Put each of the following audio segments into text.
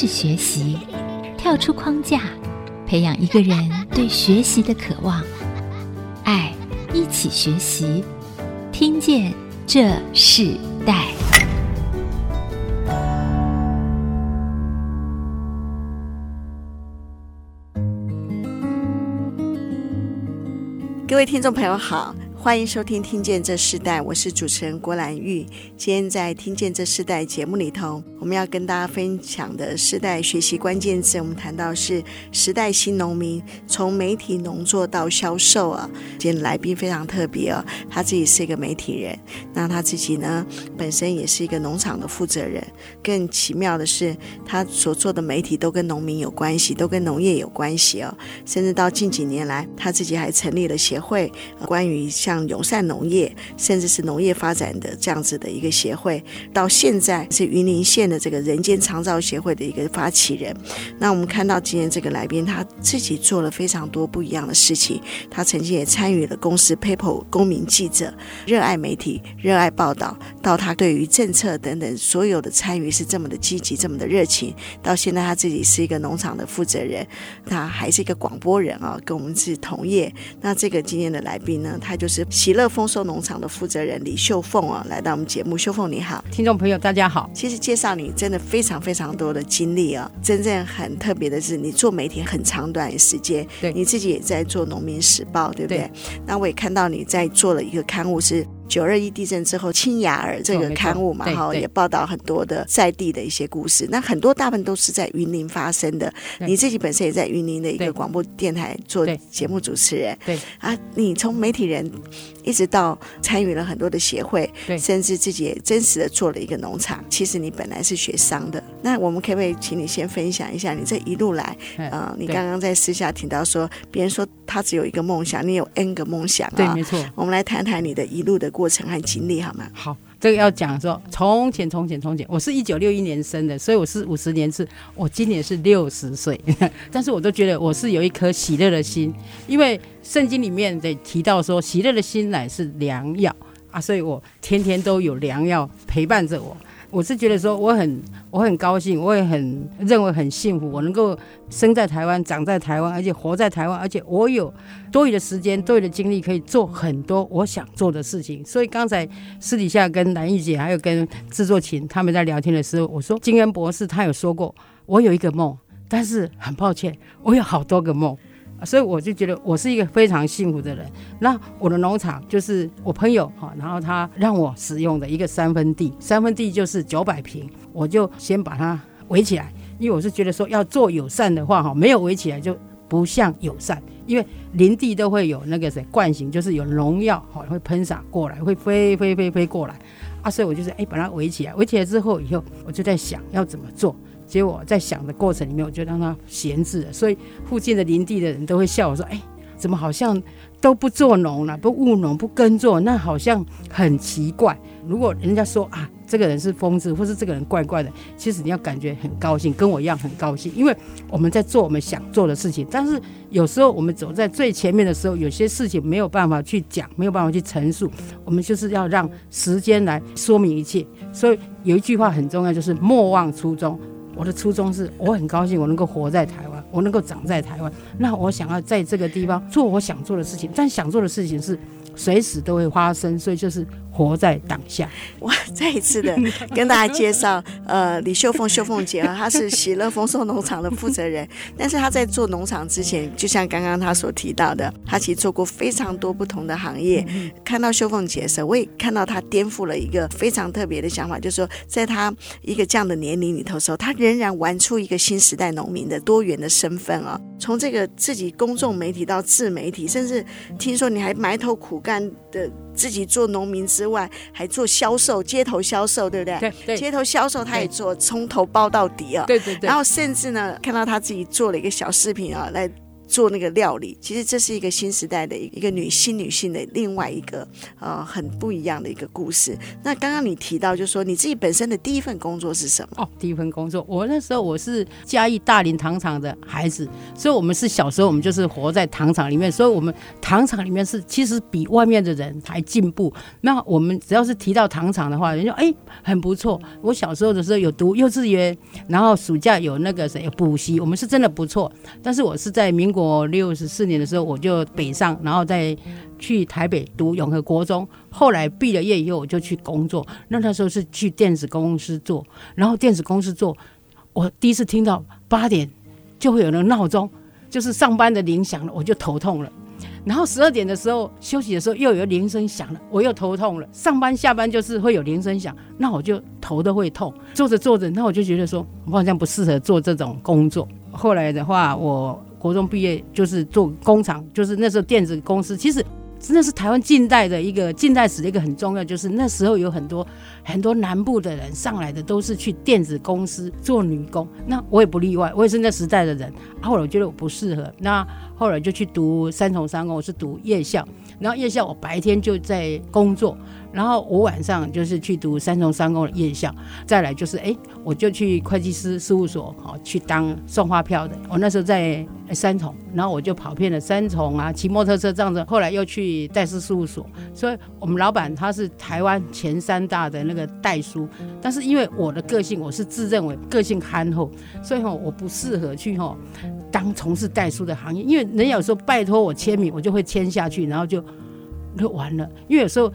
是学习，跳出框架，培养一个人对学习的渴望。爱，一起学习，听见这世代。各位听众朋友好。欢迎收听《听见这世代》，我是主持人郭兰玉。今天在《听见这世代》节目里头，我们要跟大家分享的世代学习关键字，我们谈到是时代新农民，从媒体农作到销售啊。今天来宾非常特别哦，他自己是一个媒体人，那他自己呢本身也是一个农场的负责人。更奇妙的是，他所做的媒体都跟农民有关系，都跟农业有关系哦。甚至到近几年来，他自己还成立了协会，关于。像友善农业，甚至是农业发展的这样子的一个协会，到现在是云林县的这个人间长照协会的一个发起人。那我们看到今天这个来宾，他自己做了非常多不一样的事情。他曾经也参与了公司 PEOPLE 公民记者，热爱媒体，热爱报道。到他对于政策等等所有的参与是这么的积极，这么的热情。到现在他自己是一个农场的负责人，他还是一个广播人啊，跟我们是同业。那这个今天的来宾呢，他就是。喜乐丰收农场的负责人李秀凤啊，来到我们节目。秀凤你好，听众朋友大家好。其实介绍你真的非常非常多的经历啊，真正很特别的是你做媒体很长短的时间，对，你自己也在做农民时报，对不对？对。那我也看到你在做了一个刊物是。九二一地震之后，青雅尔这个刊物嘛，哈，也报道很多的在地的一些故事。那很多大部分都是在云林发生的。你自己本身也在云林的一个广播电台做节目主持人。对啊，你从媒体人一直到参与了很多的协会，甚至自己也真实的做了一个农场。其实你本来是学商的。那我们可不可以请你先分享一下你这一路来？呃，你刚刚在私下听到说，别人说他只有一个梦想，你有 N 个梦想啊。对，没错。我们来谈谈你的一路的。过程和经历好吗？好，这个要讲说，从前从前从前，我是一九六一年生的，所以我是五十年是，我今年是六十岁，但是我都觉得我是有一颗喜乐的心，因为圣经里面得提到说，喜乐的心乃是良药啊，所以我天天都有良药陪伴着我。我是觉得说我很我很高兴，我也很认为很幸福，我能够生在台湾，长在台湾，而且活在台湾，而且我有多余的时间、多余的精力，可以做很多我想做的事情。所以刚才私底下跟兰玉姐还有跟制作群他们在聊天的时候，我说金恩博士他有说过，我有一个梦，但是很抱歉，我有好多个梦。所以我就觉得我是一个非常幸福的人。那我的农场就是我朋友哈，然后他让我使用的一个三分地，三分地就是九百平，我就先把它围起来，因为我是觉得说要做友善的话哈，没有围起来就不像友善，因为林地都会有那个谁惯性，就是有农药哈会喷洒过来，会飞飞飞飞过来啊，所以我就是哎把它围起来，围起来之后以后我就在想要怎么做。结果在想的过程里面，我就让它闲置了，所以附近的林地的人都会笑我说：“哎，怎么好像都不做农了，不务农，不耕作，那好像很奇怪。”如果人家说啊，这个人是疯子，或是这个人怪怪的，其实你要感觉很高兴，跟我一样很高兴，因为我们在做我们想做的事情。但是有时候我们走在最前面的时候，有些事情没有办法去讲，没有办法去陈述，我们就是要让时间来说明一切。所以有一句话很重要，就是莫忘初衷。我的初衷是我很高兴，我能够活在台湾，我能够长在台湾。那我想要在这个地方做我想做的事情，但想做的事情是随时都会发生，所以就是。活在当下。我再一次的 跟大家介绍，呃，李秀凤秀凤姐啊，她是喜乐丰收农场的负责人。但是她在做农场之前，就像刚刚她所提到的，她其实做过非常多不同的行业。看到秀凤姐的时候，我也看到她颠覆了一个非常特别的想法，就是说，在她一个这样的年龄里头的时候，她仍然玩出一个新时代农民的多元的身份啊。从这个自己公众媒体到自媒体，甚至听说你还埋头苦干的自己做农民之外，还做销售，街头销售，对不对？对对，街头销售他也做，从头包到底啊。对对对。然后甚至呢，看到他自己做了一个小视频啊，来做那个料理。其实这是一个新时代的一个女新女性的另外一个呃很不一样的一个故事。那刚刚你提到，就是说你自己本身的第一份工作是什么？哦，第一份工作，我那时候我是嘉义大林糖厂的孩子，所以我们是小时候我们就是活在糖厂里面，所以我们糖厂里面是其实比外面的人还进步。那我们只要是提到糖厂的话，人家哎很不错。我小时候的时候有读幼稚园，然后暑假有那个谁补习，我们是真的不错。但是我是在民国六十四年的时候我就北上，然后再去台北读永和国中。后来毕了业以后我就去工作，那那时候是去电子公司做，然后电子公司做，我第一次听到八点就会有那个闹钟，就是上班的铃响了，我就头痛了。然后十二点的时候休息的时候又有铃声响了，我又头痛了。上班下班就是会有铃声响，那我就头都会痛。做着做着，那我就觉得说我好像不适合做这种工作。后来的话，我国中毕业就是做工厂，就是那时候电子公司，其实。真的是台湾近代的一个近代史的一个很重要，就是那时候有很多很多南部的人上来的都是去电子公司做女工，那我也不例外，我也是那时代的人。后来我觉得我不适合，那后来就去读三重三工，我是读夜校，然后夜校我白天就在工作。然后我晚上就是去读三重三工的夜校，再来就是哎，我就去会计师事务所，好去当送发票的。我那时候在三重，然后我就跑遍了三重啊，骑摩托车这样子。后来又去代书事务所，所以我们老板他是台湾前三大的那个代书。但是因为我的个性，我是自认为个性憨厚，所以我不适合去哈当从事代书的行业，因为人有时候拜托我签名，我就会签下去，然后就就完了。因为有时候。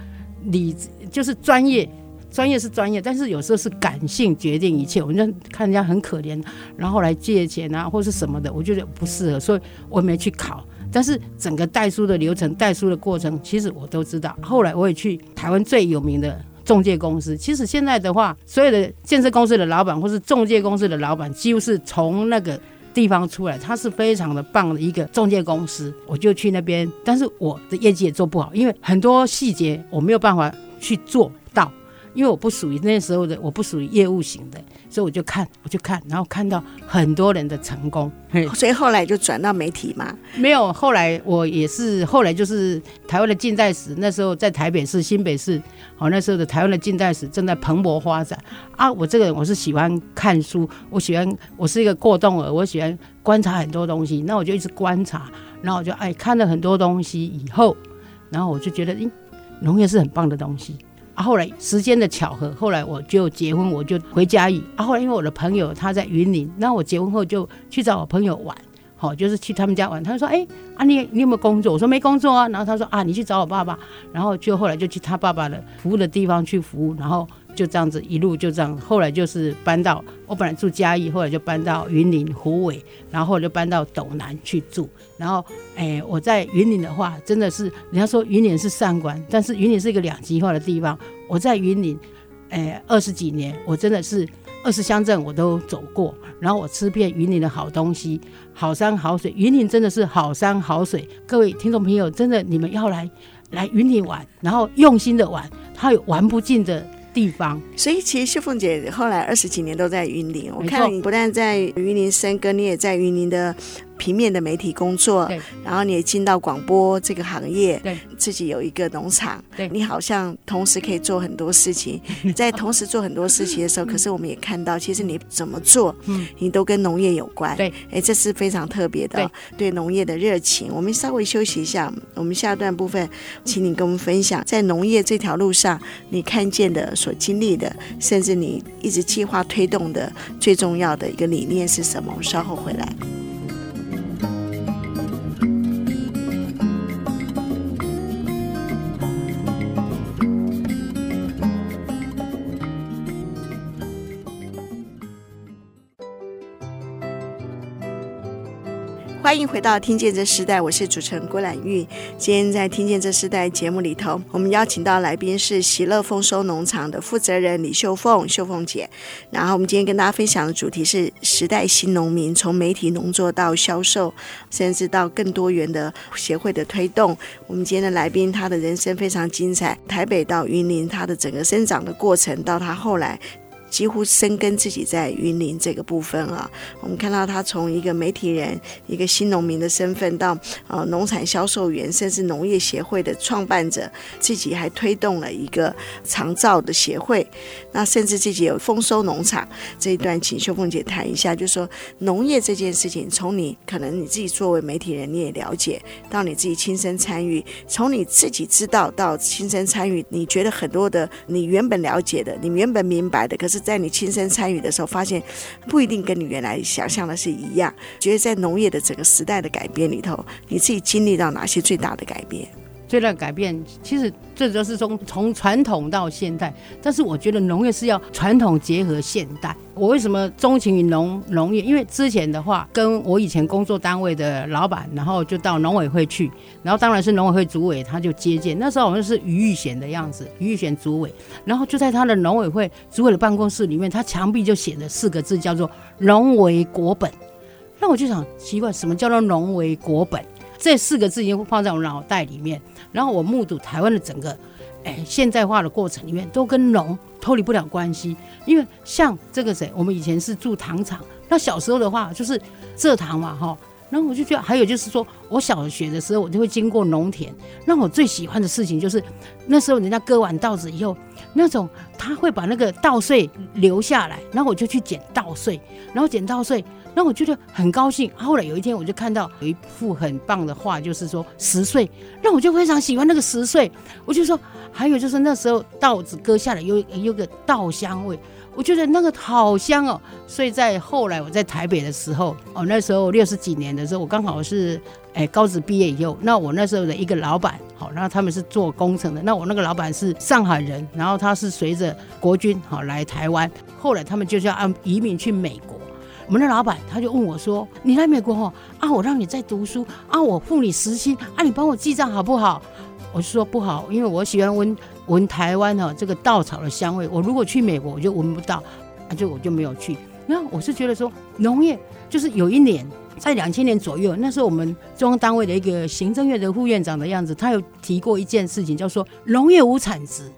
理就是专业，专业是专业，但是有时候是感性决定一切。我们就看人家很可怜，然后来借钱啊，或是什么的，我觉得不适合，所以我没去考。但是整个代书的流程、代书的过程，其实我都知道。后来我也去台湾最有名的中介公司。其实现在的话，所有的建设公司的老板或是中介公司的老板，几乎是从那个。地方出来，他是非常的棒的一个中介公司，我就去那边，但是我的业绩也做不好，因为很多细节我没有办法去做到，因为我不属于那时候的，我不属于业务型的。所以我就看，我就看，然后看到很多人的成功，所以后来就转到媒体嘛。没有，后来我也是，后来就是台湾的近代史，那时候在台北市、新北市，好，那时候的台湾的近代史正在蓬勃发展啊。我这个人我是喜欢看书，我喜欢，我是一个过动儿，我喜欢观察很多东西，那我就一直观察，然后我就哎看了很多东西以后，然后我就觉得，嗯，农业是很棒的东西。啊，后来时间的巧合，后来我就结婚，我就回家义。啊，后来因为我的朋友他在云林，那我结婚后就去找我朋友玩，好，就是去他们家玩。他说：“哎，啊你你有没有工作？”我说：“没工作啊。”然后他说：“啊，你去找我爸爸。”然后就后来就去他爸爸的服务的地方去服务，然后。就这样子一路就这样，后来就是搬到我本来住嘉义，后来就搬到云林虎尾，然后就搬到斗南去住。然后，哎，我在云林的话，真的是人家说云林是善关，但是云林是一个两极化的地方。我在云林，哎，二十几年，我真的是二十乡镇我都走过，然后我吃遍云林的好东西，好山好水。云林真的是好山好水，各位听众朋友，真的你们要来来云林玩，然后用心的玩，它有玩不尽的。地方，所以其实秀凤姐后来二十几年都在云林。我看你不但在云林生根，你也在云林的。平面的媒体工作，然后你也进到广播这个行业，对，自己有一个农场，对，你好像同时可以做很多事情，在同时做很多事情的时候，可是我们也看到，其实你怎么做，嗯，你都跟农业有关，对，哎，这是非常特别的，对，对农业的热情。我们稍微休息一下，我们下段部分，请你跟我们分享，在农业这条路上，你看见的、所经历的，甚至你一直计划推动的最重要的一个理念是什么？我们稍后回来。欢迎回到《听见这时代》，我是主持人郭兰玉。今天在《听见这时代》节目里头，我们邀请到来宾是喜乐丰收农场的负责人李秀凤，秀凤姐。然后我们今天跟大家分享的主题是时代新农民，从媒体农作到销售，甚至到更多元的协会的推动。我们今天的来宾，他的人生非常精彩，台北到云林，他的整个生长的过程，到他后来。几乎深耕自己在云林这个部分啊。我们看到他从一个媒体人、一个新农民的身份，到呃农产销售员，甚至农业协会的创办者，自己还推动了一个长照的协会。那甚至自己有丰收农场这一段，请秀凤姐谈一下，就是说农业这件事情，从你可能你自己作为媒体人，你也了解到你自己亲身参与，从你自己知道到亲身参与，你觉得很多的你原本了解的，你原本明白的，可是在你亲身参与的时候，发现不一定跟你原来想象的是一样。觉得在农业的整个时代的改变里头，你自己经历到哪些最大的改变？最大的改变，其实这就是从从传统到现代。但是我觉得农业是要传统结合现代。我为什么钟情于农农业？因为之前的话，跟我以前工作单位的老板，然后就到农委会去，然后当然是农委会主委，他就接见。那时候我们是余玉贤的样子，余玉贤主委，然后就在他的农委会主委的办公室里面，他墙壁就写了四个字，叫做“农为国本”。那我就想奇怪，什么叫做“农为国本”？这四个字已经放在我脑袋里面，然后我目睹台湾的整个，哎，现代化的过程里面，都跟农脱离不了关系。因为像这个谁，我们以前是住糖厂，那小时候的话就是蔗糖嘛，哈。然后我就觉得，还有就是说，我小学的时候，我就会经过农田。那我最喜欢的事情就是，那时候人家割完稻子以后，那种他会把那个稻穗留下来，然后我就去捡稻穗，然后捡稻穗，然后我觉得很高兴。后来有一天，我就看到有一幅很棒的画，就是说十岁，那我就非常喜欢那个十岁。我就说，还有就是那时候稻子割下来有有个稻香味。我觉得那个好香哦，所以在后来我在台北的时候，哦，那时候六十几年的时候，我刚好是哎高职毕业以后，那我那时候的一个老板，好，然后他们是做工程的，那我那个老板是上海人，然后他是随着国军好来台湾，后来他们就是要按移民去美国，我们的老板他就问我说：“你来美国哦，啊，我让你在读书啊，我付你时薪啊，你帮我记账好不好？”我就说不好，因为我喜欢闻闻台湾哈这个稻草的香味。我如果去美国，我就闻不到，啊就我就没有去。然后我是觉得说，农业就是有一年在两千年左右，那时候我们中央单位的一个行政院的副院长的样子，他有提过一件事情，叫做农业无产值。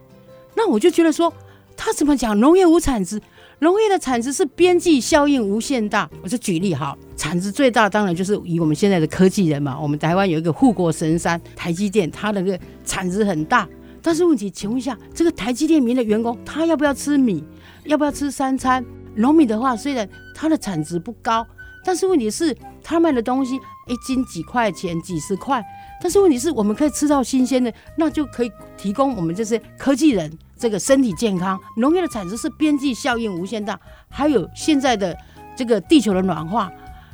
那我就觉得说，他怎么讲农业无产值？农业的产值是边际效应无限大。我就举例哈，产值最大当然就是以我们现在的科技人嘛。我们台湾有一个护国神山台积电，它的个产值很大。但是问题，请问一下，这个台积电里面的员工，他要不要吃米？要不要吃三餐？农民的话，虽然它的产值不高，但是问题是，他卖的东西一斤几块钱、几十块。但是问题是我们可以吃到新鲜的，那就可以提供我们这些科技人。这个身体健康，农业的产值是边际效应无限大，还有现在的这个地球的暖化，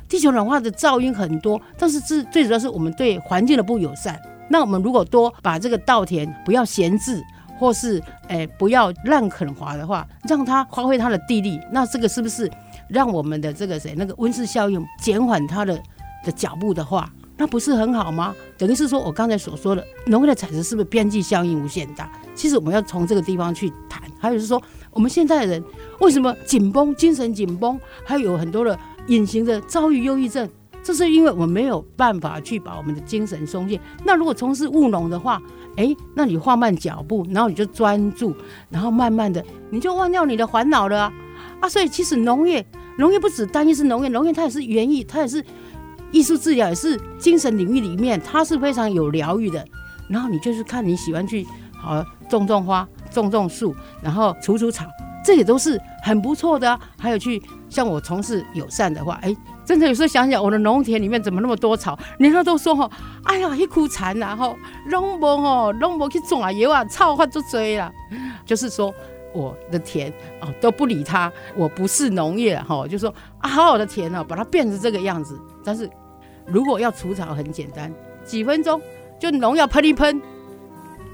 地球暖化的噪音很多，但是最最主要是我们对环境的不友善。那我们如果多把这个稻田不要闲置，或是诶不要滥垦伐的话，让它发挥它的地力，那这个是不是让我们的这个谁那个温室效应减缓它的的脚步的话？那不是很好吗？等于是说我刚才所说的农业的产值是不是边际效应无限大？其实我们要从这个地方去谈。还有是说，我们现在的人为什么紧绷、精神紧绷，还有很多的隐形的遭遇忧郁症，这是因为我们没有办法去把我们的精神松懈。那如果从事务农的话，哎，那你放慢脚步，然后你就专注，然后慢慢的你就忘掉你的烦恼了啊！啊，所以其实农业，农业不只单一是农业，农业它也是园艺，它也是。艺术治疗也是精神领域里面，它是非常有疗愈的。然后你就是看你喜欢去好种种花、种种树，然后除除草，这也都是很不错的。还有去像我从事友善的话，哎，真的有时候想想我的农田里面怎么那么多草，人家都说哈，哎呀一枯残然后拢无吼，拢无去种啊，油啊草发就追了。就是说我的田啊都不理它，我不是农业哈，就说啊好好的田哦，把它变成这个样子，但是。如果要除草很简单，几分钟就农药喷一喷，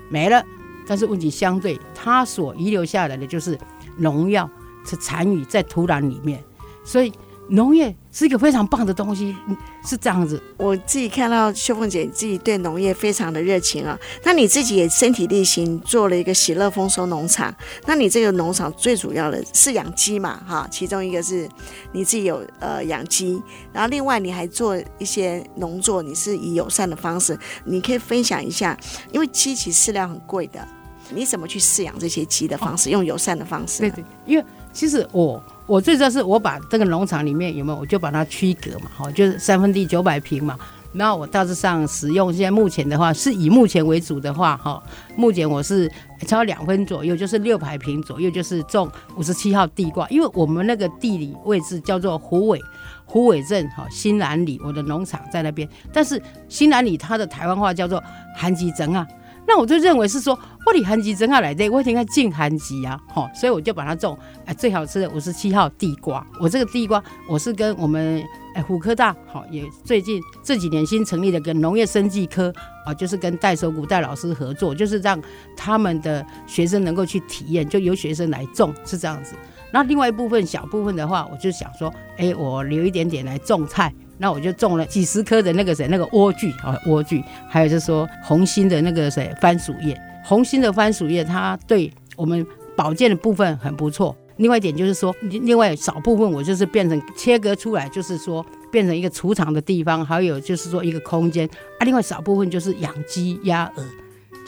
没了。但是问题相对，它所遗留下来的就是农药是残余在土壤里面，所以。农业是一个非常棒的东西，是这样子。我自己看到秀凤姐自己对农业非常的热情啊，那你自己也身体力行做了一个喜乐丰收农场。那你这个农场最主要的是养鸡嘛？哈，其中一个是你自己有呃养鸡，然后另外你还做一些农作，你是以友善的方式，你可以分享一下，因为鸡其实饲料很贵的，你怎么去饲养这些鸡的方式？用友善的方式？对对，因为。其实我我最主要是我把这个农场里面有没有，我就把它区隔嘛，好，就是三分地九百平嘛。然后我大致上使用，现在目前的话是以目前为主的话，哈，目前我是超两分左右，就是六百平左右，就是种五十七号地瓜。因为我们那个地理位置叫做虎尾，虎尾镇哈新南里，我的农场在那边。但是新南里它的台湾话叫做韩吉镇啊，那我就认为是说我离韩吉真爱来的，我应该进韩吉啊，哈，所以我就把它种哎最好吃的五十七号地瓜。我这个地瓜我是跟我们。哎，虎科大好，也最近这几年新成立的跟农业生技科啊，就是跟戴守古戴老师合作，就是让他们的学生能够去体验，就由学生来种是这样子。那另外一部分小部分的话，我就想说，哎，我留一点点来种菜，那我就种了几十棵的那个谁，那个莴苣啊，莴苣，还有就是说红心的那个谁番薯叶，红心的番薯叶，它对我们保健的部分很不错。另外一点就是说，另外少部分我就是变成切割出来，就是说变成一个储藏的地方，还有就是说一个空间啊。另外少部分就是养鸡、鸭、鹅，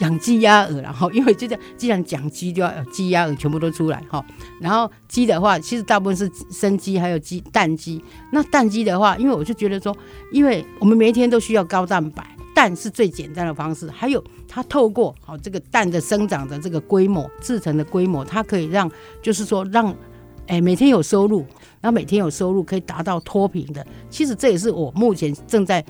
养鸡、鸭、鹅，然后因为就这样，既然讲鸡，就要鸡、鸭、鹅全部都出来哈。然后鸡的话，其实大部分是生鸡，还有鸡蛋鸡。那蛋鸡的话，因为我就觉得说，因为我们每一天都需要高蛋白。蛋是最简单的方式，还有它透过好这个蛋的生长的这个规模制成的规模，它可以让就是说让哎每天有收入，然后每天有收入可以达到脱贫的。其实这也是我目前正在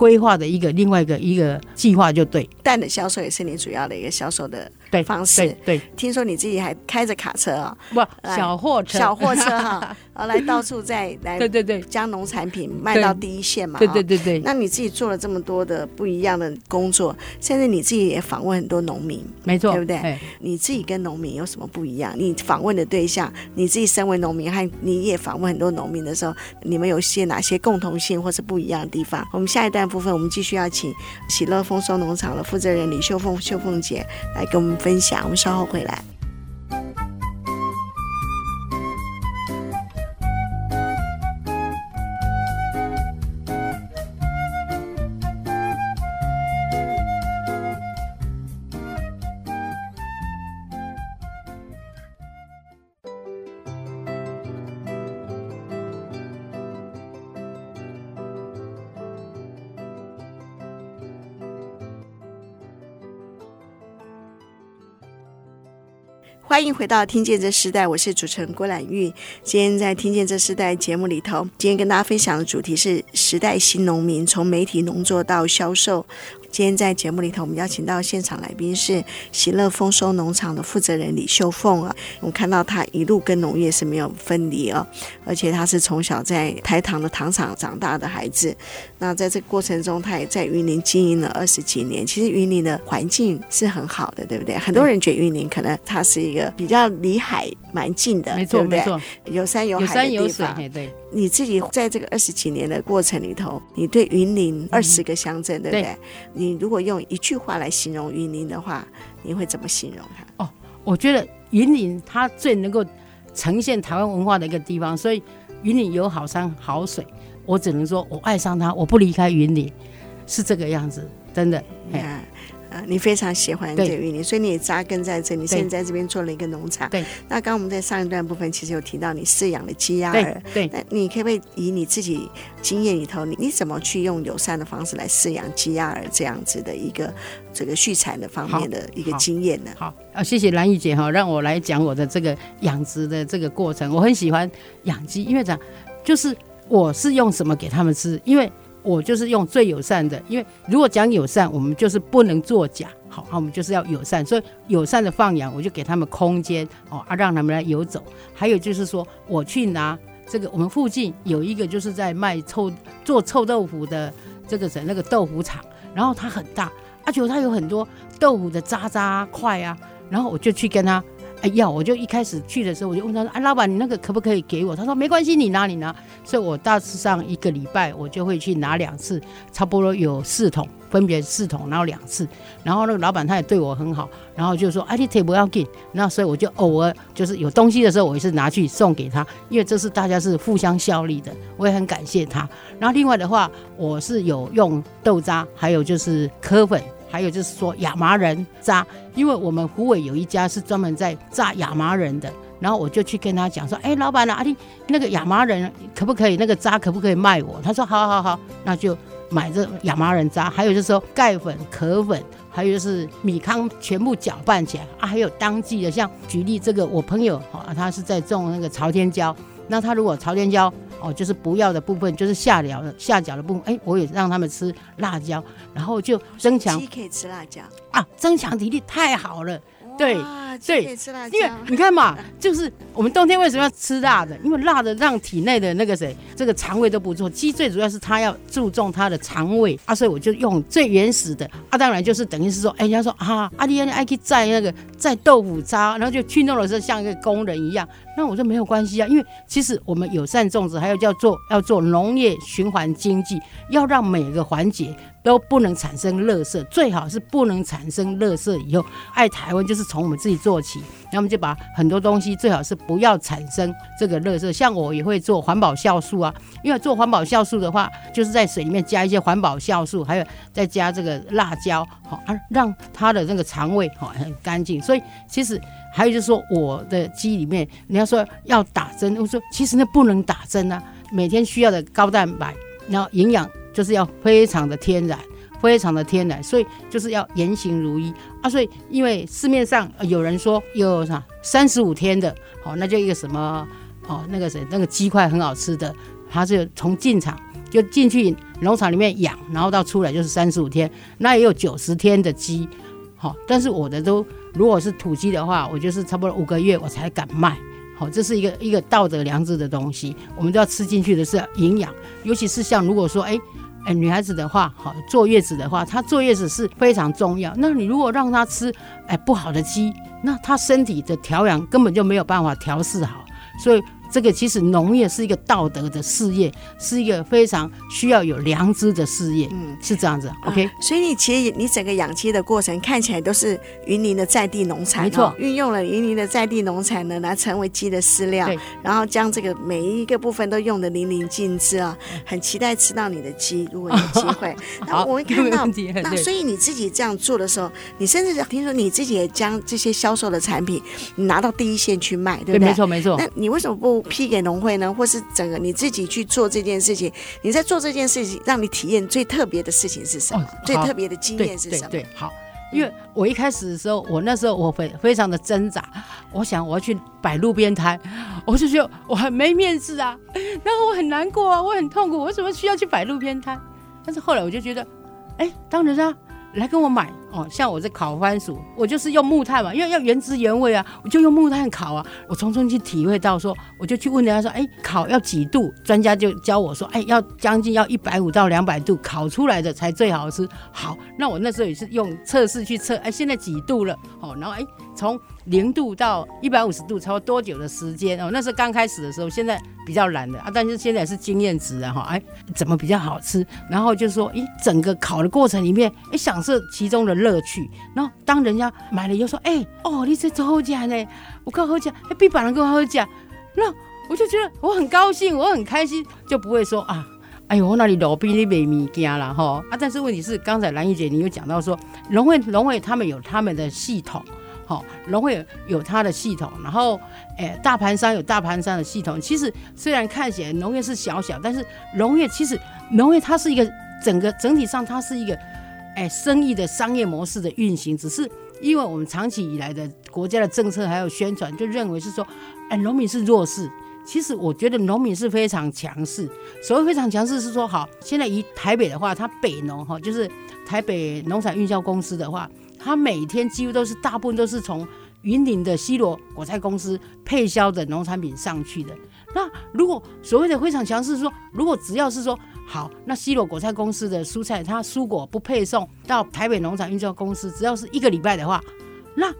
规划的一个另外一个一个计划，就对蛋的销售也是你主要的一个销售的方式。对，对，对，听说你自己还开着卡车啊、哦，不小货车，小货车哈。来到处再来，对对对，将农产品卖到第一线嘛。对对对对。那你自己做了这么多的不一样的工作，现在你自己也访问很多农民，没错，对不对？你自己跟农民有什么不一样？你访问的对象，你自己身为农民，和你也访问很多农民的时候，你们有些哪些共同性或是不一样的地方？我们下一段部分，我们继续要请喜乐丰收农场的负责人李秀凤秀凤姐来跟我们分享。我们稍后回来。欢迎回到《听见这时代》，我是主持人郭兰玉。今天在《听见这时代》节目里头，今天跟大家分享的主题是“时代新农民”，从媒体农作到销售。今天在节目里头，我们邀请到现场来宾是喜乐丰收农场的负责人李秀凤啊。我们看到他一路跟农业是没有分离哦，而且他是从小在台糖的糖厂长大的孩子。那在这个过程中，他也在云林经营了二十几年。其实云林的环境是很好的，对不对？很多人觉得云林可能它是一个比较离海蛮近的，没错？没错，有山有海的地方。有山有水，对。你自己在这个二十几年的过程里头，你对云林二十个乡镇，嗯、对不对？对你如果用一句话来形容云林的话，你会怎么形容它？哦，我觉得云林它最能够呈现台湾文化的一个地方，所以云林有好山好水，我只能说我爱上它，我不离开云林，是这个样子，真的。嗯啊，你非常喜欢这个玉林，所以你也扎根在这里。你现在在这边做了一个农场。对。那刚刚我们在上一段部分其实有提到你饲养的鸡鸭儿。对。那你可不可以以你自己经验里头，你你怎么去用友善的方式来饲养鸡鸭儿这样子的一个这个畜产的方面的一个经验呢？好，啊，谢谢兰玉姐哈，让我来讲我的这个养殖的这个过程。我很喜欢养鸡，因为这样就是我是用什么给他们吃，因为。我就是用最友善的，因为如果讲友善，我们就是不能作假，好，我们就是要友善，所以友善的放养，我就给他们空间哦，啊，让他们来游走。还有就是说，我去拿这个，我们附近有一个就是在卖臭做臭豆腐的这个人那个豆腐厂，然后它很大，而且它有很多豆腐的渣渣块啊，然后我就去跟他。哎要，我就一开始去的时候，我就问他说：“哎，老板，你那个可不可以给我？”他说：“没关系，你拿，你拿。”所以，我大致上一个礼拜我就会去拿两次，差不多有四桶，分别四桶，然后两次。然后那个老板他也对我很好，然后就说：“哎，你这不要紧。”那所以我就偶尔就是有东西的时候，我也是拿去送给他，因为这是大家是互相效力的，我也很感谢他。然后另外的话，我是有用豆渣，还有就是柯粉。还有就是说亚麻仁渣，因为我们湖尾有一家是专门在榨亚麻仁的，然后我就去跟他讲说，哎，老板啊，阿弟那个亚麻仁可不可以？那个渣可不可以卖我？他说好好好，那就买这亚麻仁渣。还有就是说钙粉、壳粉，还有就是米糠，全部搅拌起来啊。还有当季的，像举例这个，我朋友啊，他是在种那个朝天椒，那他如果朝天椒哦，就是不要的部分，就是下料的下脚的部分，哎，我也让他们吃辣椒，然后就增强。鸡可以吃辣椒啊，增强体力太好了。对，对，因为你看嘛，就是我们冬天为什么要吃辣的？因为辣的让体内的那个谁，这个肠胃都不错。鸡最主要是它要注重它的肠胃啊，所以我就用最原始的啊，当然就是等于是说，哎，人家说啊，阿弟阿弟爱去摘那个摘豆腐渣，然后就去弄的时候像一个工人一样。那我说没有关系啊，因为其实我们友善种植，还有叫做要做农业循环经济，要让每个环节。都不能产生垃圾，最好是不能产生垃圾。以后爱台湾就是从我们自己做起，那我们就把很多东西最好是不要产生这个垃圾。像我也会做环保酵素啊，因为做环保酵素的话，就是在水里面加一些环保酵素，还有再加这个辣椒，好啊，让它的那个肠胃好很干净。所以其实还有就是说，我的鸡里面你要说要打针，我说其实那不能打针啊，每天需要的高蛋白，然后营养。就是要非常的天然，非常的天然，所以就是要言行如一啊。所以因为市面上有人说有啥三十五天的，哦，那就一个什么哦，那个谁那个鸡块很好吃的，它是从进场就进去农场里面养，然后到出来就是三十五天，那也有九十天的鸡，好，但是我的都如果是土鸡的话，我就是差不多五个月我才敢卖，好，这是一个一个道德良知的东西，我们都要吃进去的是营养，尤其是像如果说哎。哎，女孩子的话，好坐月子的话，她坐月子是非常重要。那你如果让她吃哎不好的鸡，那她身体的调养根本就没有办法调试好，所以。这个其实农业是一个道德的事业，是一个非常需要有良知的事业，嗯，是这样子，OK。所以你其实你整个养鸡的过程看起来都是云林的在地农产，没错，运用了云林的在地农产呢来成为鸡的饲料，然后将这个每一个部分都用的淋漓尽致啊，很期待吃到你的鸡，如果有机会。那，我会看到，那所以你自己这样做的时候，你甚至听说你自己也将这些销售的产品你拿到第一线去卖，对不对？没错，没错。那你为什么不？批给农会呢，或是整个你自己去做这件事情？你在做这件事情，让你体验最特别的事情是什么？哦、最特别的经验是什么？对，对，对，好，因为我一开始的时候，我那时候我非非常的挣扎，我想我要去摆路边摊，我就觉得我很没面子啊，然后我很难过啊，我很痛苦，我为什么需要去摆路边摊？但是后来我就觉得，哎，当人家来跟我买。哦，像我这烤番薯，我就是用木炭嘛，因为要原汁原味啊，我就用木炭烤啊。我从中去体会到说，我就去问人家说，哎，烤要几度？专家就教我说，哎，要将近要一百五到两百度烤出来的才最好吃。好，那我那时候也是用测试去测，哎，现在几度了？哦，然后哎，从零度到一百五十度，超过多久的时间？哦，那是刚开始的时候，现在比较懒的啊，但是现在是经验值啊，哈，哎，怎么比较好吃？然后就说，哎，整个烤的过程里面，哎，享受其中的。乐趣，然后当人家买了又说：“哎、哦，你这做好吃呢，我更好吃，还比别人更好吃。”那我就觉得我很高兴，我很开心，就不会说啊，哎呦，我那里路边你卖物件了哈啊！但是问题是，刚才兰玉姐你有讲到说，农会农会他们有他们的系统，好，农会有他的系统，然后哎、大盘商有大盘商的系统。其实虽然看起来农业是小小，但是农业其实农业它是一个整个整体上它是一个。哎，生意的商业模式的运行，只是因为我们长期以来的国家的政策还有宣传，就认为是说，哎，农民是弱势。其实我觉得农民是非常强势。所谓非常强势，是说好，现在以台北的话，它北农哈，就是台北农产运销公司的话，它每天几乎都是大部分都是从云林的西罗果菜公司配销的农产品上去的。那如果所谓的非常强势，说如果只要是说。好，那西螺果菜公司的蔬菜，它蔬果不配送到台北农场运销公司，只要是一个礼拜的话，那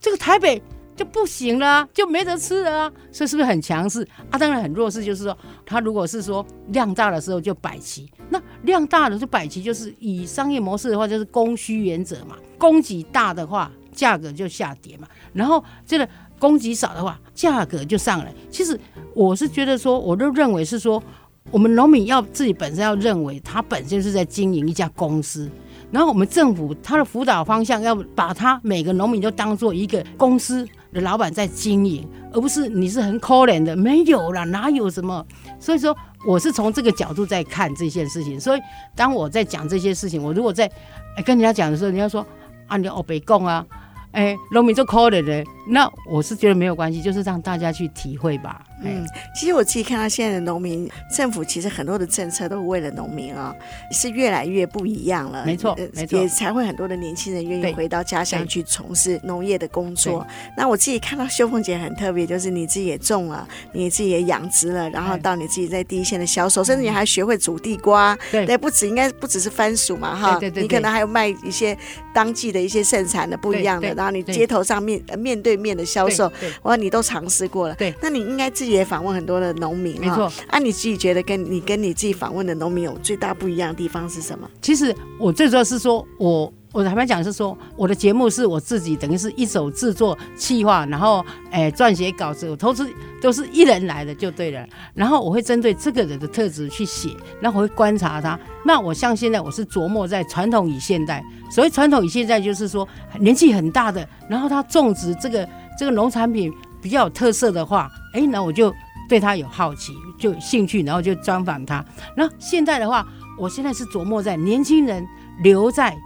这个台北就不行了，就没得吃了！所以是不是很强势啊？当然很弱势，就是说，它如果是说量大的时候就摆齐，那量大的就摆齐，就是以商业模式的话，就是供需原则嘛。供给大的话，价格就下跌嘛。然后这个供给少的话，价格就上来。其实我是觉得说，我都认为是说。我们农民要自己本身要认为他本身是在经营一家公司，然后我们政府他的辅导方向要把他每个农民都当做一个公司的老板在经营，而不是你是很可怜的，没有啦，哪有什么？所以说，我是从这个角度在看这件事情。所以，当我在讲这些事情，我如果在跟人家讲的时候，人家说啊，你哦北共啊。哎，农民就可怜的，那我是觉得没有关系，就是让大家去体会吧。嗯，其实我自己看到现在的农民，政府其实很多的政策都是为了农民啊、哦，是越来越不一样了。没错，没错，也才会很多的年轻人愿意回到家乡去从事农业的工作。那我自己看到秀凤姐很特别，就是你自己也种了，你自己也养殖了，然后到你自己在第一线的销售，甚至你还学会煮地瓜。对，对，不止应该不只是番薯嘛，哈，对对对，你可能还有卖一些当季的一些盛产的不一样的，然后你街头上面面对面的销售，我说你都尝试过了。对，那你应该自己也访问很多的农民。没错。啊，你自己觉得跟你跟你自己访问的农民有最大不一样的地方是什么？其实我最主要是说，我我坦白讲是说，我的节目是我自己等于是一手制作、企划，然后诶撰写稿子，我投资都是一人来的就对了。然后我会针对这个人的特质去写，然后我会观察他。那我像现在我是琢磨在传统与现代。所谓传统与现代，就是说年纪很大的，然后他种植这个这个农产品比较有特色的话，哎，那我就对他有好奇，就兴趣，然后就专访他。那现在的话，我现在是琢磨在年轻人留在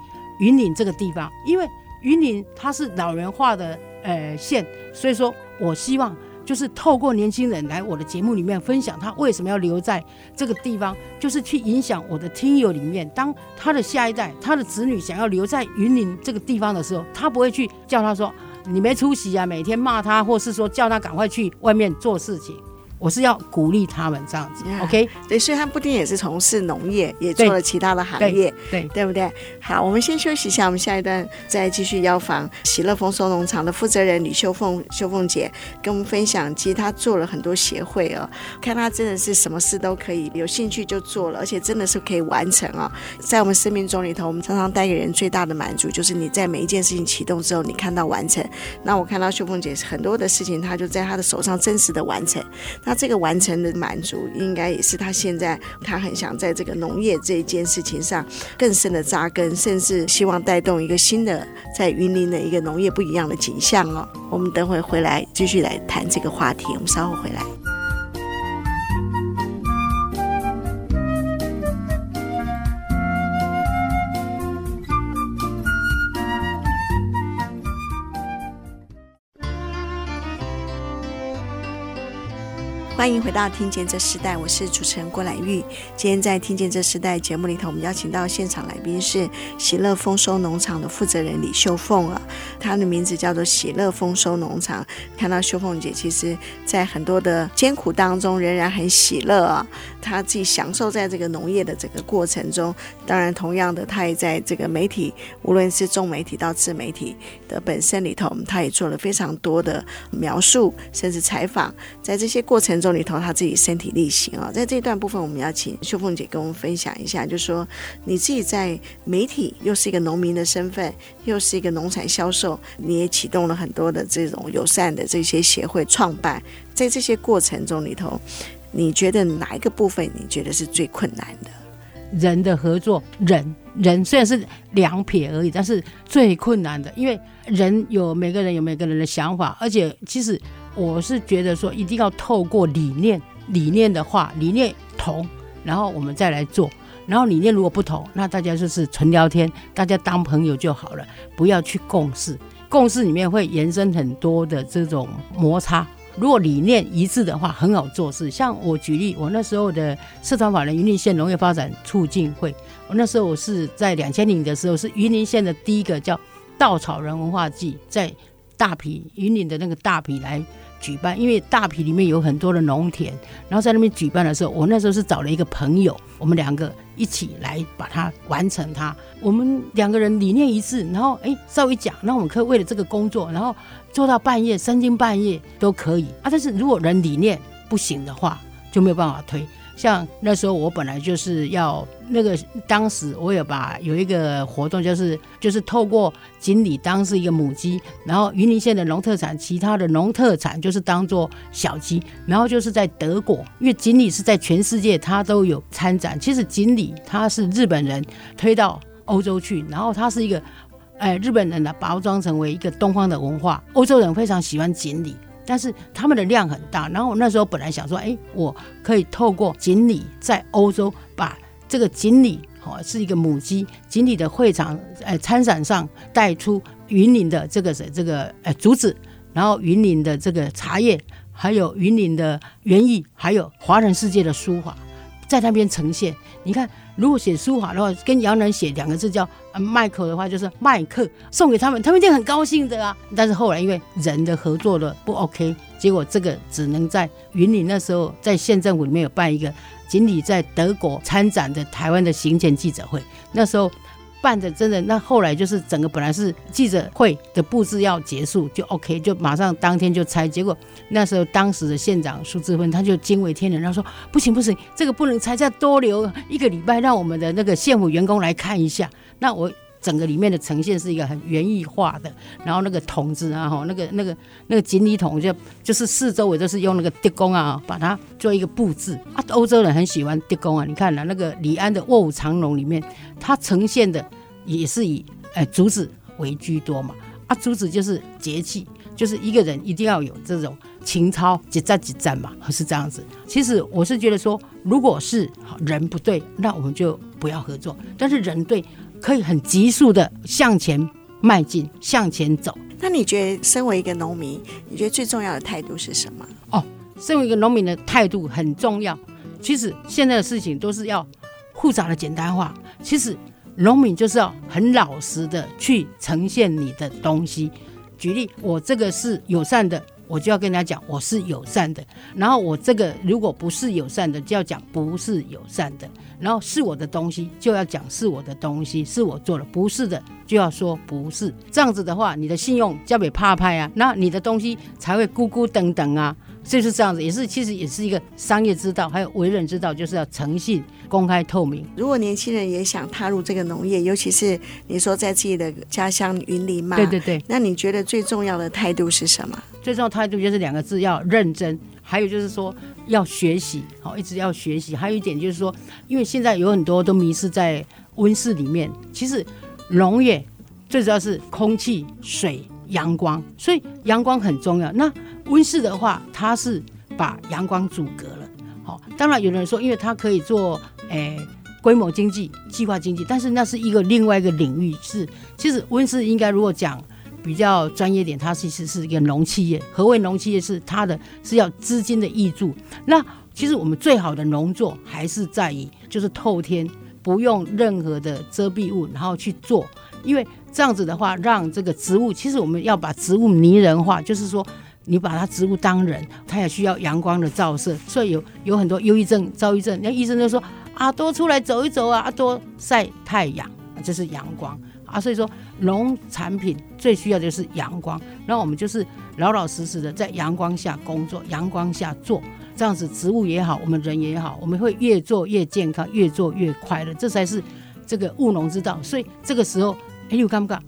云岭这个地方，因为云岭它是老人化的呃县，所以说我希望。就是透过年轻人来我的节目里面分享他为什么要留在这个地方，就是去影响我的听友里面，当他的下一代、他的子女想要留在云岭这个地方的时候，他不会去叫他说你没出息啊，每天骂他，或是说叫他赶快去外面做事情。我是要鼓励他们这样子，OK？对，所以他不一定也是从事农业，也做了其他的行业，对对，对不对？好，我们先休息一下，我们下一段再继续邀访喜乐丰收农场的负责人李秀凤秀凤姐，跟我们分享，其实她做了很多协会哦，看她真的是什么事都可以，有兴趣就做了，而且真的是可以完成啊、哦。在我们生命中里头，我们常常带给人最大的满足，就是你在每一件事情启动之后，你看到完成。那我看到秀凤姐很多的事情，她就在她的手上真实的完成。那他这个完成的满足，应该也是他现在他很想在这个农业这一件事情上更深的扎根，甚至希望带动一个新的在云林的一个农业不一样的景象哦。我们等会回来继续来谈这个话题，我们稍后回来。欢迎回到《听见这时代》，我是主持人郭兰玉。今天在《听见这时代》节目里头，我们邀请到现场来宾是喜乐丰收农场的负责人李秀凤啊，她的名字叫做喜乐丰收农场。看到秀凤姐，其实在很多的艰苦当中，仍然很喜乐啊，她自己享受在这个农业的整个过程中。当然，同样的，她也在这个媒体，无论是重媒体到自媒体的本身里头，她也做了非常多的描述，甚至采访，在这些过程中。里头他自己身体力行啊，在这段部分，我们要请秀凤姐跟我们分享一下，就是说你自己在媒体又是一个农民的身份，又是一个农产销售，你也启动了很多的这种友善的这些协会创办，在这些过程中里头，你觉得哪一个部分你觉得是最困难的？人的合作，人人虽然是两撇而已，但是最困难的，因为人有每个人有每个人的想法，而且其实。我是觉得说，一定要透过理念，理念的话，理念同，然后我们再来做。然后理念如果不同，那大家就是纯聊天，大家当朋友就好了，不要去共事。共事里面会延伸很多的这种摩擦。如果理念一致的话，很好做事。像我举例，我那时候的社团法人云林县农业发展促进会，我那时候我是在两千年的时候，是云林县的第一个叫稻草人文化祭，在大皮云岭的那个大皮来。举办，因为大皮里面有很多的农田，然后在那边举办的时候，我那时候是找了一个朋友，我们两个一起来把它完成它。我们两个人理念一致，然后哎稍微讲，那我们可以为了这个工作，然后做到半夜三更半夜都可以啊。但是如果人理念不行的话，就没有办法推。像那时候我本来就是要那个，当时我有把有一个活动，就是就是透过锦鲤当是一个母鸡，然后云林县的农特产，其他的农特产就是当做小鸡，然后就是在德国，因为锦鲤是在全世界它都有参展。其实锦鲤它是日本人推到欧洲去，然后它是一个哎，日本人呢包装成为一个东方的文化，欧洲人非常喜欢锦鲤，但是他们的量很大。然后我那时候本来想说，哎，我可以透过锦鲤在欧洲把这个锦鲤，哦，是一个母鸡，锦鲤的会场，呃，参展上带出云林的这个这个呃竹子，然后云林的这个茶叶，还有云林的园艺，还有华人世界的书法，在那边呈现。你看。如果写书法的话，跟洋人写两个字叫麦克的话，就是麦克送给他们，他们一定很高兴的啊。但是后来因为人的合作的不 OK，结果这个只能在云林那时候在县政府里面有办一个锦鲤在德国参展的台湾的行前记者会，那时候。办的真的，那后来就是整个本来是记者会的布置要结束，就 OK，就马上当天就拆。结果那时候当时的县长苏志芬他就惊为天人，他说不行不行，这个不能拆，再多留一个礼拜，让我们的那个县府员工来看一下。那我整个里面的呈现是一个很园艺化的，然后那个桶子啊，哈，那个那个那个锦鲤桶就就是四周围都是用那个地宫啊，把它做一个布置啊。欧洲人很喜欢地宫啊，你看呐，那个李安的《卧虎藏龙》里面，它呈现的。也是以哎竹子为居多嘛，啊竹子就是节气，就是一个人一定要有这种情操，几战几战嘛，是这样子。其实我是觉得说，如果是好人不对，那我们就不要合作；但是人对，可以很急速的向前迈进，向前走。那你觉得，身为一个农民，你觉得最重要的态度是什么？哦，身为一个农民的态度很重要。其实现在的事情都是要复杂的简单化。其实。农民就是要很老实的去呈现你的东西。举例，我这个是友善的，我就要跟人家讲我是友善的。然后我这个如果不是友善的，就要讲不是友善的。然后是我的东西，就要讲是我的东西，是我做的；不是的，就要说不是。这样子的话，你的信用交给怕派啊，那你的东西才会咕咕等等啊。就是这样子，也是其实也是一个商业之道，还有为人之道，就是要诚信、公开、透明。如果年轻人也想踏入这个农业，尤其是你说在自己的家乡云林嘛，对对对，那你觉得最重要的态度是什么？最重要态度就是两个字，要认真。还有就是说要学习，好，一直要学习。还有一点就是说，因为现在有很多都迷失在温室里面，其实农业最主要是空气、水、阳光，所以阳光很重要。那温室的话，它是把阳光阻隔了。好，当然有人说，因为它可以做诶、规模经济、计划经济，但是那是一个另外一个领域。是，其实温室应该如果讲比较专业点，它其实是一个农企业。何谓农企业？是它的是要资金的挹注。那其实我们最好的农作还是在于就是透天，不用任何的遮蔽物，然后去做，因为这样子的话，让这个植物，其实我们要把植物拟人化，就是说。你把它植物当人，它也需要阳光的照射，所以有有很多忧郁症、躁郁症。那医生就说：“啊，多出来走一走啊，多晒太阳，这是阳光啊。”所以说，农产品最需要的就是阳光。那我们就是老老实实的在阳光下工作，阳光下做，这样子植物也好，我们人也好，我们会越做越健康，越做越快乐。这才是这个务农之道。所以这个时候，哎，你敢不敢？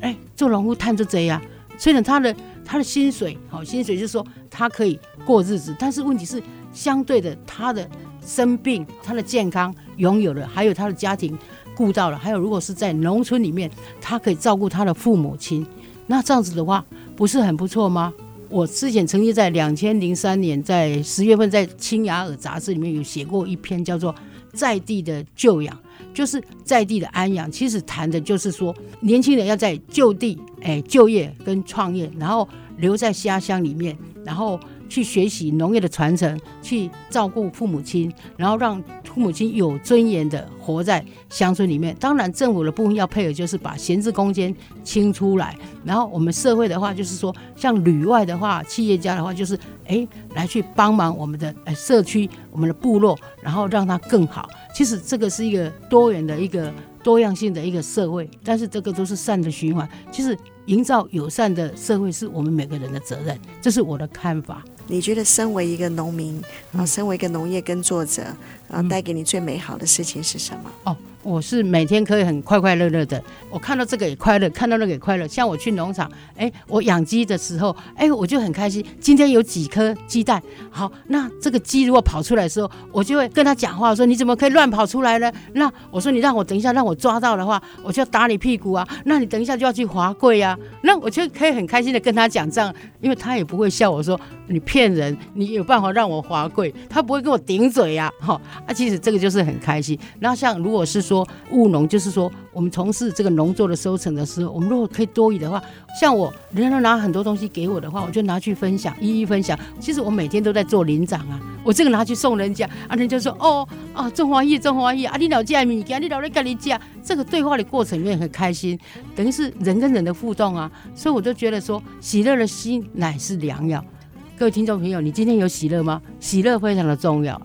哎，做农夫探着贼呀。虽然他的。他的薪水，好薪水就是说他可以过日子，但是问题是相对的，他的生病、他的健康拥有了，还有他的家庭顾到了，还有如果是在农村里面，他可以照顾他的父母亲，那这样子的话，不是很不错吗？我之前曾经在两千零三年在十月份在《青雅尔》杂志里面有写过一篇叫做《在地的就养》，就是在地的安养，其实谈的就是说年轻人要在就地。哎，就业跟创业，然后留在家乡里面，然后去学习农业的传承，去照顾父母亲，然后让父母亲有尊严的活在乡村里面。当然，政府的部分要配合，就是把闲置空间清出来。然后我们社会的话，就是说，像旅外的话，企业家的话，就是哎，来去帮忙我们的哎社区、我们的部落，然后让它更好。其实这个是一个多元的一个多样性的一个社会，但是这个都是善的循环。其实。营造友善的社会是我们每个人的责任，这是我的看法。你觉得身为一个农民，然后身为一个农业耕作者，然后带给你最美好的事情是什么？哦，我是每天可以很快快乐乐的，我看到这个也快乐，看到那个也快乐。像我去农场，哎，我养鸡的时候，哎，我就很开心。今天有几颗鸡蛋，好，那这个鸡如果跑出来的时候，我就会跟他讲话，说你怎么可以乱跑出来呢？那我说你让我等一下，让我抓到的话，我就要打你屁股啊。那你等一下就要去滑跪呀。那我就可以很开心的跟他讲这样，因为他也不会笑我说你骗人，你有办法让我滑跪，他不会跟我顶嘴呀。哈，啊，其实这个就是很开心。然后像如果是说。说务农就是说，我们从事这个农作的收成的时候，我们如果可以多余的话，像我，人家都拿很多东西给我的话，我就拿去分享，一一分享。其实我每天都在做领长啊，我这个拿去送人家，啊，人家说哦啊，真欢喜，真欢喜啊，你老家米家，你老在跟你家，这个对话的过程也很开心，等于是人跟人的互动啊，所以我就觉得说，喜乐的心乃是良药。各位听众朋友，你今天有喜乐吗？喜乐非常的重要。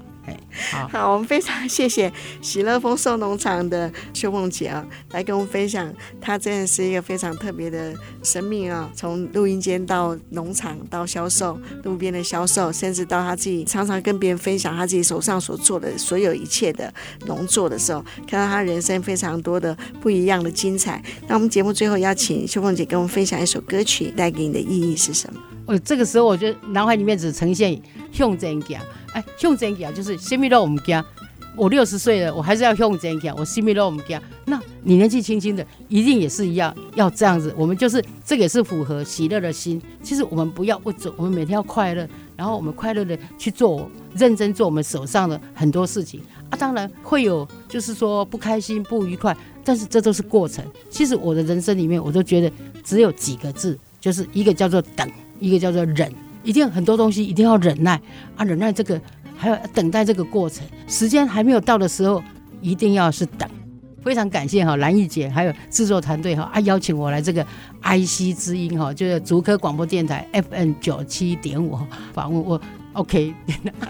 好，我们非常谢谢喜乐丰收农场的秀凤姐啊，来跟我们分享，她真的是一个非常特别的生命啊！从录音间到农场，到销售路边的销售，甚至到她自己常常跟别人分享她自己手上所做的所有一切的农作的时候，看到她人生非常多的不一样的精彩。那我们节目最后要请秀凤姐跟我们分享一首歌曲，带给你的意义是什么？我这个时候我觉得脑海里面只呈现向前行。哎，向前行就是什么都唔惊。我六十岁了，我还是要向前行。我什么都唔惊。那你年纪轻轻的，一定也是一样，要这样子。我们就是这个也是符合喜乐的心。其实我们不要不走，我们每天要快乐，然后我们快乐的去做，认真做我们手上的很多事情啊。当然会有，就是说不开心、不愉快，但是这都是过程。其实我的人生里面，我都觉得只有几个字，就是一个叫做等，一个叫做忍。一定很多东西一定要忍耐啊，忍耐这个还有等待这个过程，时间还没有到的时候，一定要是等。非常感谢哈兰玉姐还有制作团队哈啊邀请我来这个 IC 之音哈，就是竹科广播电台 F N 九七点五访问我。OK，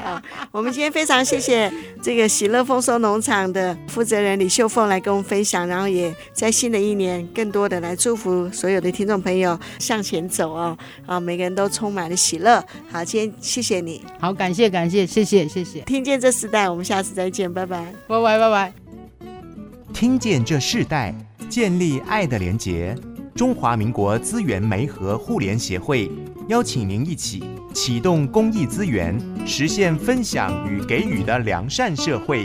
好，我们今天非常谢谢这个喜乐丰收农场的负责人李秀凤来跟我们分享，然后也在新的一年更多的来祝福所有的听众朋友向前走哦，啊，每个人都充满了喜乐。好，今天谢谢你，好，感谢感谢，谢谢谢谢。听见这世代，我们下次再见，拜拜，拜拜拜拜。听见这世代，建立爱的连结。中华民国资源媒和互联协会邀请您一起启动公益资源，实现分享与给予的良善社会。